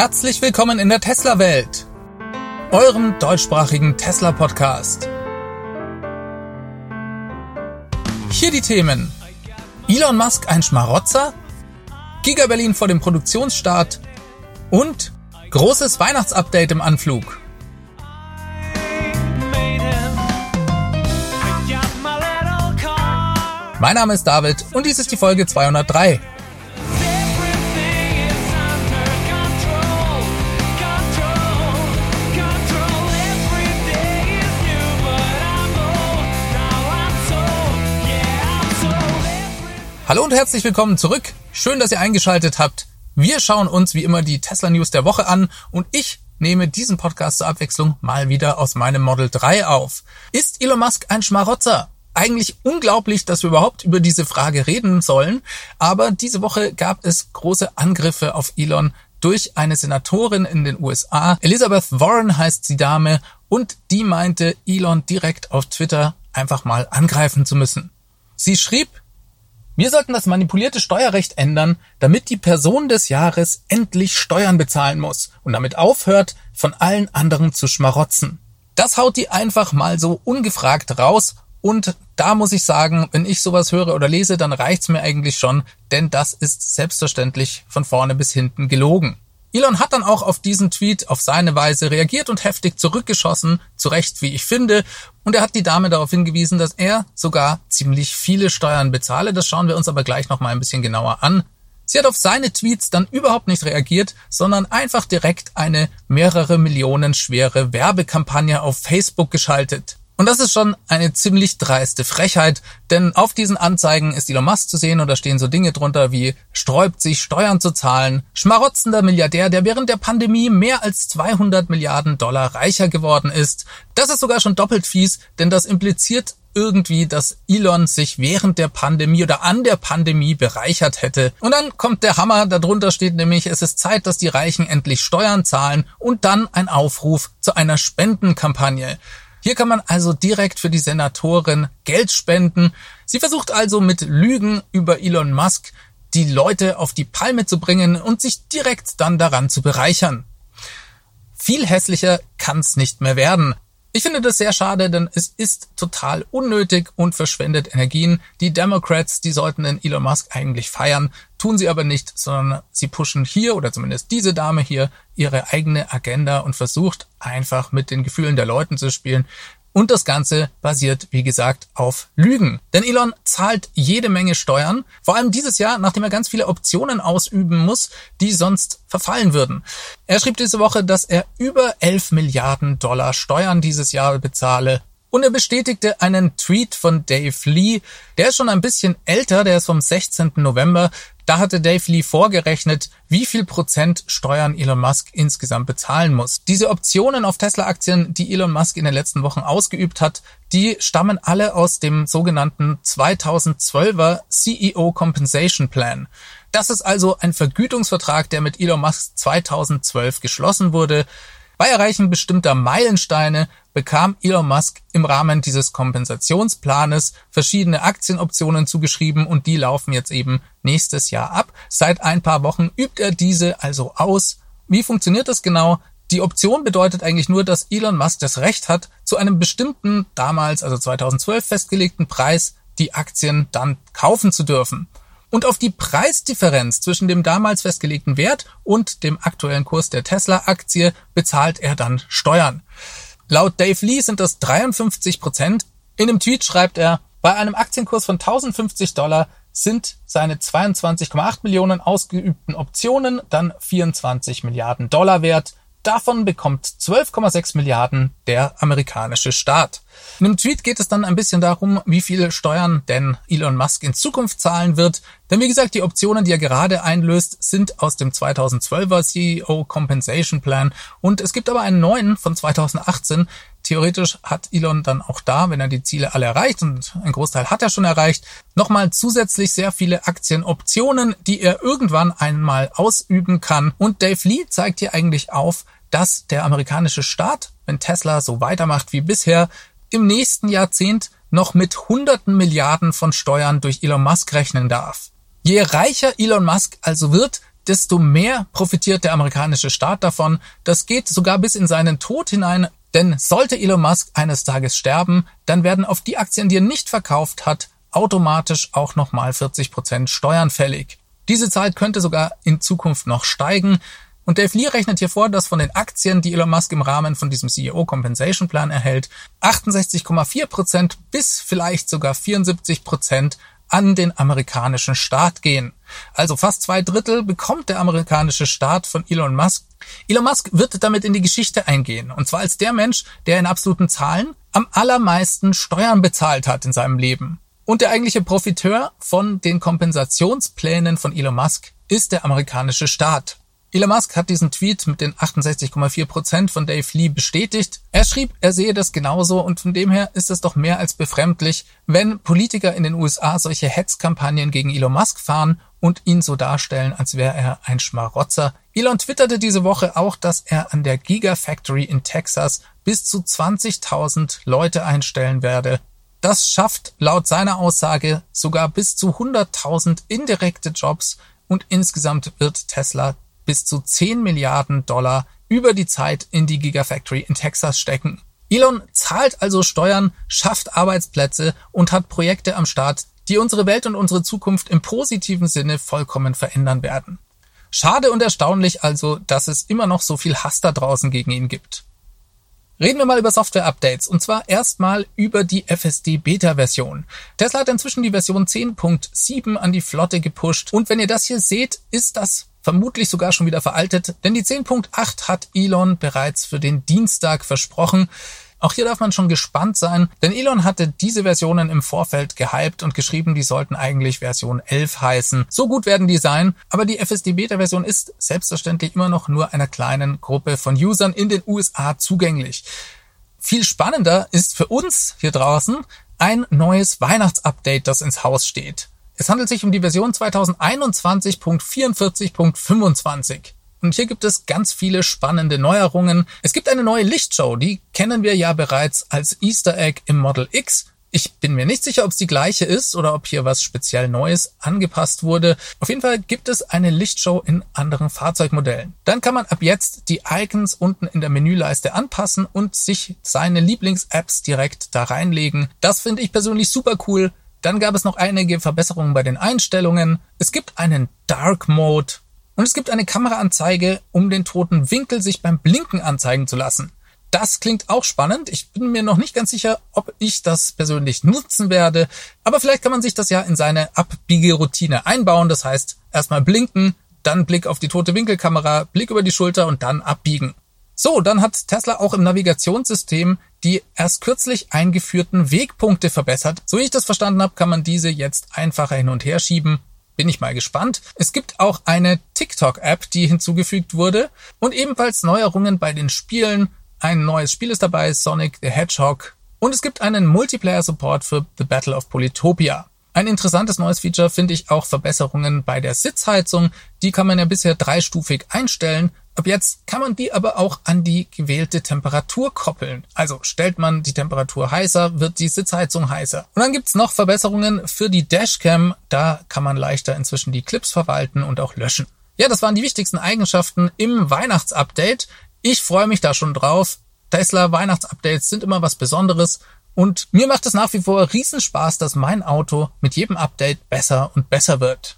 Herzlich willkommen in der Tesla-Welt, eurem deutschsprachigen Tesla-Podcast. Hier die Themen. Elon Musk ein Schmarotzer? Giga Berlin vor dem Produktionsstart und großes Weihnachtsupdate im Anflug. Mein Name ist David und dies ist die Folge 203. Hallo und herzlich willkommen zurück. Schön, dass ihr eingeschaltet habt. Wir schauen uns wie immer die Tesla News der Woche an und ich nehme diesen Podcast zur Abwechslung mal wieder aus meinem Model 3 auf. Ist Elon Musk ein Schmarotzer? Eigentlich unglaublich, dass wir überhaupt über diese Frage reden sollen, aber diese Woche gab es große Angriffe auf Elon durch eine Senatorin in den USA. Elizabeth Warren heißt die Dame und die meinte, Elon direkt auf Twitter einfach mal angreifen zu müssen. Sie schrieb, wir sollten das manipulierte Steuerrecht ändern, damit die Person des Jahres endlich Steuern bezahlen muss und damit aufhört, von allen anderen zu schmarotzen. Das haut die einfach mal so ungefragt raus und da muss ich sagen, wenn ich sowas höre oder lese, dann reicht's mir eigentlich schon, denn das ist selbstverständlich von vorne bis hinten gelogen. Elon hat dann auch auf diesen Tweet auf seine Weise reagiert und heftig zurückgeschossen, zu Recht, wie ich finde, und er hat die Dame darauf hingewiesen, dass er sogar ziemlich viele Steuern bezahle. Das schauen wir uns aber gleich noch mal ein bisschen genauer an. Sie hat auf seine Tweets dann überhaupt nicht reagiert, sondern einfach direkt eine mehrere Millionen schwere Werbekampagne auf Facebook geschaltet. Und das ist schon eine ziemlich dreiste Frechheit, denn auf diesen Anzeigen ist Elon Musk zu sehen und da stehen so Dinge drunter wie sträubt sich Steuern zu zahlen, schmarotzender Milliardär, der während der Pandemie mehr als 200 Milliarden Dollar reicher geworden ist. Das ist sogar schon doppelt fies, denn das impliziert irgendwie, dass Elon sich während der Pandemie oder an der Pandemie bereichert hätte. Und dann kommt der Hammer, darunter steht nämlich, es ist Zeit, dass die Reichen endlich Steuern zahlen und dann ein Aufruf zu einer Spendenkampagne. Hier kann man also direkt für die Senatorin Geld spenden. Sie versucht also mit Lügen über Elon Musk die Leute auf die Palme zu bringen und sich direkt dann daran zu bereichern. Viel hässlicher kann's nicht mehr werden. Ich finde das sehr schade, denn es ist total unnötig und verschwendet Energien. Die Democrats, die sollten den Elon Musk eigentlich feiern, tun sie aber nicht, sondern sie pushen hier oder zumindest diese Dame hier ihre eigene Agenda und versucht einfach mit den Gefühlen der Leuten zu spielen. Und das Ganze basiert, wie gesagt, auf Lügen. Denn Elon zahlt jede Menge Steuern, vor allem dieses Jahr, nachdem er ganz viele Optionen ausüben muss, die sonst verfallen würden. Er schrieb diese Woche, dass er über 11 Milliarden Dollar Steuern dieses Jahr bezahle und er bestätigte einen Tweet von Dave Lee, der ist schon ein bisschen älter, der ist vom 16. November. Da hatte Dave Lee vorgerechnet, wie viel Prozent Steuern Elon Musk insgesamt bezahlen muss. Diese Optionen auf Tesla-Aktien, die Elon Musk in den letzten Wochen ausgeübt hat, die stammen alle aus dem sogenannten 2012er CEO Compensation Plan. Das ist also ein Vergütungsvertrag, der mit Elon Musk 2012 geschlossen wurde. Bei Erreichen bestimmter Meilensteine bekam Elon Musk im Rahmen dieses Kompensationsplanes verschiedene Aktienoptionen zugeschrieben und die laufen jetzt eben nächstes Jahr ab. Seit ein paar Wochen übt er diese also aus. Wie funktioniert das genau? Die Option bedeutet eigentlich nur, dass Elon Musk das Recht hat, zu einem bestimmten damals, also 2012 festgelegten Preis die Aktien dann kaufen zu dürfen. Und auf die Preisdifferenz zwischen dem damals festgelegten Wert und dem aktuellen Kurs der Tesla-Aktie bezahlt er dann Steuern. Laut Dave Lee sind das 53 Prozent. In einem Tweet schreibt er, bei einem Aktienkurs von 1050 Dollar sind seine 22,8 Millionen ausgeübten Optionen dann 24 Milliarden Dollar wert. Davon bekommt 12,6 Milliarden der amerikanische Staat. In einem Tweet geht es dann ein bisschen darum, wie viele Steuern denn Elon Musk in Zukunft zahlen wird. Denn wie gesagt, die Optionen, die er gerade einlöst, sind aus dem 2012er CEO Compensation Plan. Und es gibt aber einen neuen von 2018. Theoretisch hat Elon dann auch da, wenn er die Ziele alle erreicht, und ein Großteil hat er schon erreicht, nochmal zusätzlich sehr viele Aktienoptionen, die er irgendwann einmal ausüben kann. Und Dave Lee zeigt hier eigentlich auf, dass der amerikanische Staat, wenn Tesla so weitermacht wie bisher, im nächsten Jahrzehnt noch mit hunderten Milliarden von Steuern durch Elon Musk rechnen darf. Je reicher Elon Musk also wird, desto mehr profitiert der amerikanische Staat davon. Das geht sogar bis in seinen Tod hinein. Denn sollte Elon Musk eines Tages sterben, dann werden auf die Aktien, die er nicht verkauft hat, automatisch auch nochmal 40 Prozent Steuern fällig. Diese Zahl könnte sogar in Zukunft noch steigen. Und Dave Lee rechnet hier vor, dass von den Aktien, die Elon Musk im Rahmen von diesem CEO Compensation Plan erhält, 68,4 Prozent bis vielleicht sogar 74 Prozent an den amerikanischen Staat gehen. Also fast zwei Drittel bekommt der amerikanische Staat von Elon Musk. Elon Musk wird damit in die Geschichte eingehen. Und zwar als der Mensch, der in absoluten Zahlen am allermeisten Steuern bezahlt hat in seinem Leben. Und der eigentliche Profiteur von den Kompensationsplänen von Elon Musk ist der amerikanische Staat. Elon Musk hat diesen Tweet mit den 68,4 Prozent von Dave Lee bestätigt. Er schrieb, er sehe das genauso und von dem her ist es doch mehr als befremdlich, wenn Politiker in den USA solche Hetzkampagnen gegen Elon Musk fahren und ihn so darstellen, als wäre er ein Schmarotzer. Elon twitterte diese Woche auch, dass er an der Gigafactory in Texas bis zu 20.000 Leute einstellen werde. Das schafft laut seiner Aussage sogar bis zu 100.000 indirekte Jobs und insgesamt wird Tesla bis zu 10 Milliarden Dollar über die Zeit in die Gigafactory in Texas stecken. Elon zahlt also Steuern, schafft Arbeitsplätze und hat Projekte am Start, die unsere Welt und unsere Zukunft im positiven Sinne vollkommen verändern werden. Schade und erstaunlich also, dass es immer noch so viel Hass da draußen gegen ihn gibt. Reden wir mal über Software-Updates und zwar erstmal über die FSD-Beta-Version. Tesla hat inzwischen die Version 10.7 an die Flotte gepusht und wenn ihr das hier seht, ist das vermutlich sogar schon wieder veraltet, denn die 10.8 hat Elon bereits für den Dienstag versprochen. Auch hier darf man schon gespannt sein, denn Elon hatte diese Versionen im Vorfeld gehypt und geschrieben, die sollten eigentlich Version 11 heißen. So gut werden die sein, aber die FSD Beta Version ist selbstverständlich immer noch nur einer kleinen Gruppe von Usern in den USA zugänglich. Viel spannender ist für uns hier draußen ein neues Weihnachtsupdate, das ins Haus steht. Es handelt sich um die Version 2021.44.25. Und hier gibt es ganz viele spannende Neuerungen. Es gibt eine neue Lichtshow, die kennen wir ja bereits als Easter Egg im Model X. Ich bin mir nicht sicher, ob es die gleiche ist oder ob hier was speziell Neues angepasst wurde. Auf jeden Fall gibt es eine Lichtshow in anderen Fahrzeugmodellen. Dann kann man ab jetzt die Icons unten in der Menüleiste anpassen und sich seine Lieblings-Apps direkt da reinlegen. Das finde ich persönlich super cool. Dann gab es noch einige Verbesserungen bei den Einstellungen. Es gibt einen Dark Mode und es gibt eine Kameraanzeige, um den toten Winkel sich beim Blinken anzeigen zu lassen. Das klingt auch spannend. Ich bin mir noch nicht ganz sicher, ob ich das persönlich nutzen werde, aber vielleicht kann man sich das ja in seine Abbiegeroutine einbauen. Das heißt, erstmal blinken, dann Blick auf die tote Winkelkamera, Blick über die Schulter und dann abbiegen. So, dann hat Tesla auch im Navigationssystem die erst kürzlich eingeführten Wegpunkte verbessert. So wie ich das verstanden habe, kann man diese jetzt einfacher hin und her schieben. Bin ich mal gespannt. Es gibt auch eine TikTok-App, die hinzugefügt wurde und ebenfalls Neuerungen bei den Spielen. Ein neues Spiel ist dabei, Sonic the Hedgehog. Und es gibt einen Multiplayer-Support für The Battle of Polytopia. Ein interessantes neues Feature finde ich auch Verbesserungen bei der Sitzheizung. Die kann man ja bisher dreistufig einstellen. Ab jetzt kann man die aber auch an die gewählte Temperatur koppeln. Also stellt man die Temperatur heißer, wird die Sitzheizung heißer. Und dann gibt's noch Verbesserungen für die Dashcam. Da kann man leichter inzwischen die Clips verwalten und auch löschen. Ja, das waren die wichtigsten Eigenschaften im Weihnachtsupdate. Ich freue mich da schon drauf. Tesla Weihnachtsupdates sind immer was Besonderes und mir macht es nach wie vor Riesenspaß, dass mein Auto mit jedem Update besser und besser wird.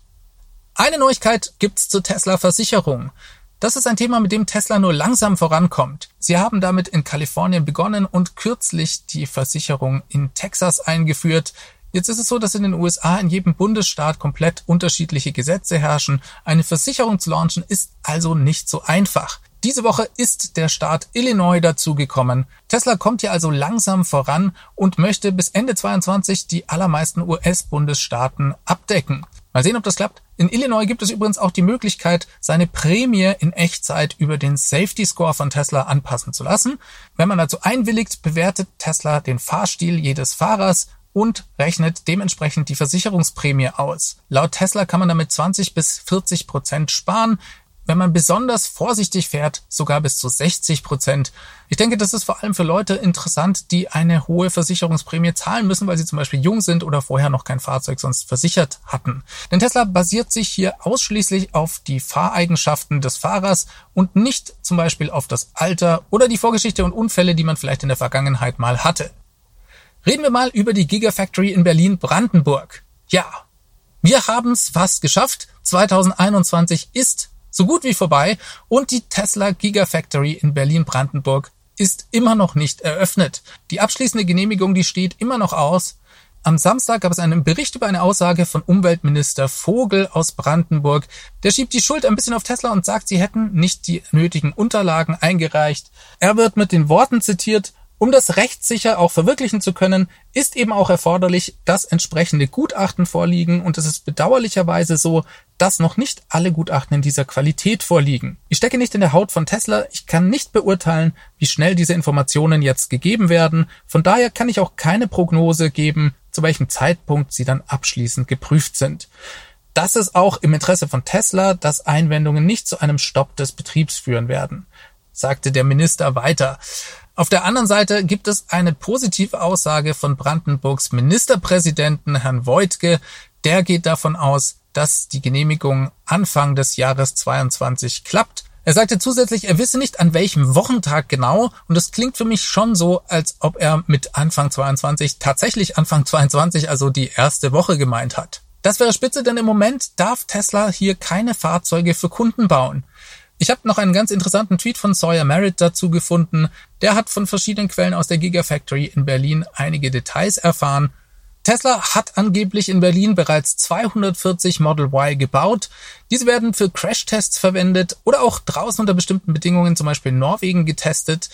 Eine Neuigkeit gibt's zur Tesla Versicherung. Das ist ein Thema, mit dem Tesla nur langsam vorankommt. Sie haben damit in Kalifornien begonnen und kürzlich die Versicherung in Texas eingeführt. Jetzt ist es so, dass in den USA in jedem Bundesstaat komplett unterschiedliche Gesetze herrschen. Eine Versicherung zu launchen ist also nicht so einfach. Diese Woche ist der Staat Illinois dazugekommen. Tesla kommt hier also langsam voran und möchte bis Ende 22 die allermeisten US-Bundesstaaten abdecken. Mal sehen, ob das klappt. In Illinois gibt es übrigens auch die Möglichkeit, seine Prämie in Echtzeit über den Safety Score von Tesla anpassen zu lassen. Wenn man dazu einwilligt, bewertet Tesla den Fahrstil jedes Fahrers und rechnet dementsprechend die Versicherungsprämie aus. Laut Tesla kann man damit 20 bis 40 Prozent sparen. Wenn man besonders vorsichtig fährt, sogar bis zu 60 Prozent. Ich denke, das ist vor allem für Leute interessant, die eine hohe Versicherungsprämie zahlen müssen, weil sie zum Beispiel jung sind oder vorher noch kein Fahrzeug sonst versichert hatten. Denn Tesla basiert sich hier ausschließlich auf die Fahreigenschaften des Fahrers und nicht zum Beispiel auf das Alter oder die Vorgeschichte und Unfälle, die man vielleicht in der Vergangenheit mal hatte. Reden wir mal über die Gigafactory in Berlin-Brandenburg. Ja, wir haben es fast geschafft. 2021 ist so gut wie vorbei und die Tesla Gigafactory in Berlin-Brandenburg ist immer noch nicht eröffnet. Die abschließende Genehmigung, die steht immer noch aus. Am Samstag gab es einen Bericht über eine Aussage von Umweltminister Vogel aus Brandenburg. Der schiebt die Schuld ein bisschen auf Tesla und sagt, sie hätten nicht die nötigen Unterlagen eingereicht. Er wird mit den Worten zitiert, um das rechtssicher auch verwirklichen zu können, ist eben auch erforderlich, dass entsprechende Gutachten vorliegen und es ist bedauerlicherweise so, dass noch nicht alle Gutachten in dieser Qualität vorliegen. Ich stecke nicht in der Haut von Tesla, ich kann nicht beurteilen, wie schnell diese Informationen jetzt gegeben werden, von daher kann ich auch keine Prognose geben, zu welchem Zeitpunkt sie dann abschließend geprüft sind. Das ist auch im Interesse von Tesla, dass Einwendungen nicht zu einem Stopp des Betriebs führen werden, sagte der Minister weiter. Auf der anderen Seite gibt es eine positive Aussage von Brandenburgs Ministerpräsidenten Herrn Voigtke. Der geht davon aus, dass die Genehmigung Anfang des Jahres 22 klappt. Er sagte zusätzlich, er wisse nicht an welchem Wochentag genau und es klingt für mich schon so, als ob er mit Anfang 22 tatsächlich Anfang 22, also die erste Woche gemeint hat. Das wäre spitze, denn im Moment darf Tesla hier keine Fahrzeuge für Kunden bauen. Ich habe noch einen ganz interessanten Tweet von Sawyer Merritt dazu gefunden. Der hat von verschiedenen Quellen aus der Gigafactory in Berlin einige Details erfahren. Tesla hat angeblich in Berlin bereits 240 Model Y gebaut. Diese werden für Crashtests verwendet oder auch draußen unter bestimmten Bedingungen, zum Beispiel in Norwegen, getestet.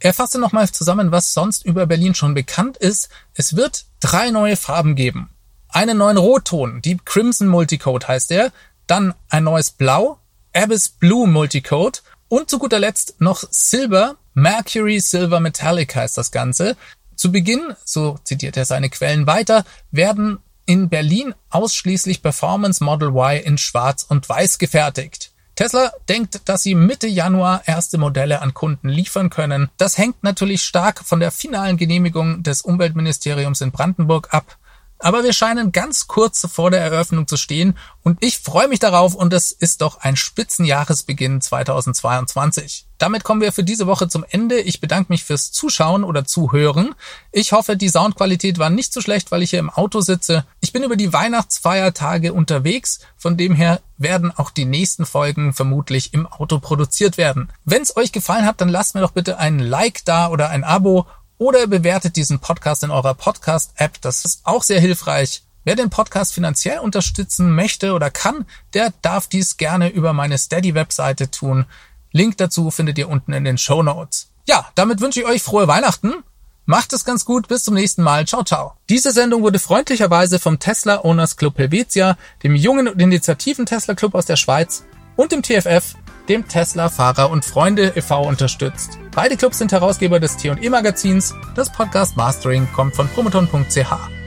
Er fasste nochmal zusammen, was sonst über Berlin schon bekannt ist. Es wird drei neue Farben geben. Einen neuen Rotton, Deep Crimson Multicode heißt er, dann ein neues Blau, Abyss Blue Multicode und zu guter Letzt noch Silver, Mercury Silver Metallic heißt das Ganze. Zu Beginn, so zitiert er seine Quellen weiter, werden in Berlin ausschließlich Performance Model Y in Schwarz und Weiß gefertigt. Tesla denkt, dass sie Mitte Januar erste Modelle an Kunden liefern können. Das hängt natürlich stark von der finalen Genehmigung des Umweltministeriums in Brandenburg ab. Aber wir scheinen ganz kurz vor der Eröffnung zu stehen und ich freue mich darauf und es ist doch ein Spitzenjahresbeginn 2022. Damit kommen wir für diese Woche zum Ende. Ich bedanke mich fürs Zuschauen oder Zuhören. Ich hoffe, die Soundqualität war nicht so schlecht, weil ich hier im Auto sitze. Ich bin über die Weihnachtsfeiertage unterwegs, von dem her werden auch die nächsten Folgen vermutlich im Auto produziert werden. Wenn es euch gefallen hat, dann lasst mir doch bitte ein Like da oder ein Abo oder bewertet diesen Podcast in eurer Podcast-App. Das ist auch sehr hilfreich. Wer den Podcast finanziell unterstützen möchte oder kann, der darf dies gerne über meine Steady-Webseite tun. Link dazu findet ihr unten in den Show Notes. Ja, damit wünsche ich euch frohe Weihnachten. Macht es ganz gut. Bis zum nächsten Mal. Ciao, ciao. Diese Sendung wurde freundlicherweise vom Tesla Owners Club Helvetia, dem jungen und initiativen Tesla Club aus der Schweiz und dem TFF dem Tesla Fahrer und Freunde e.V. unterstützt. Beide Clubs sind Herausgeber des T&E Magazins. Das Podcast Mastering kommt von promoton.ch.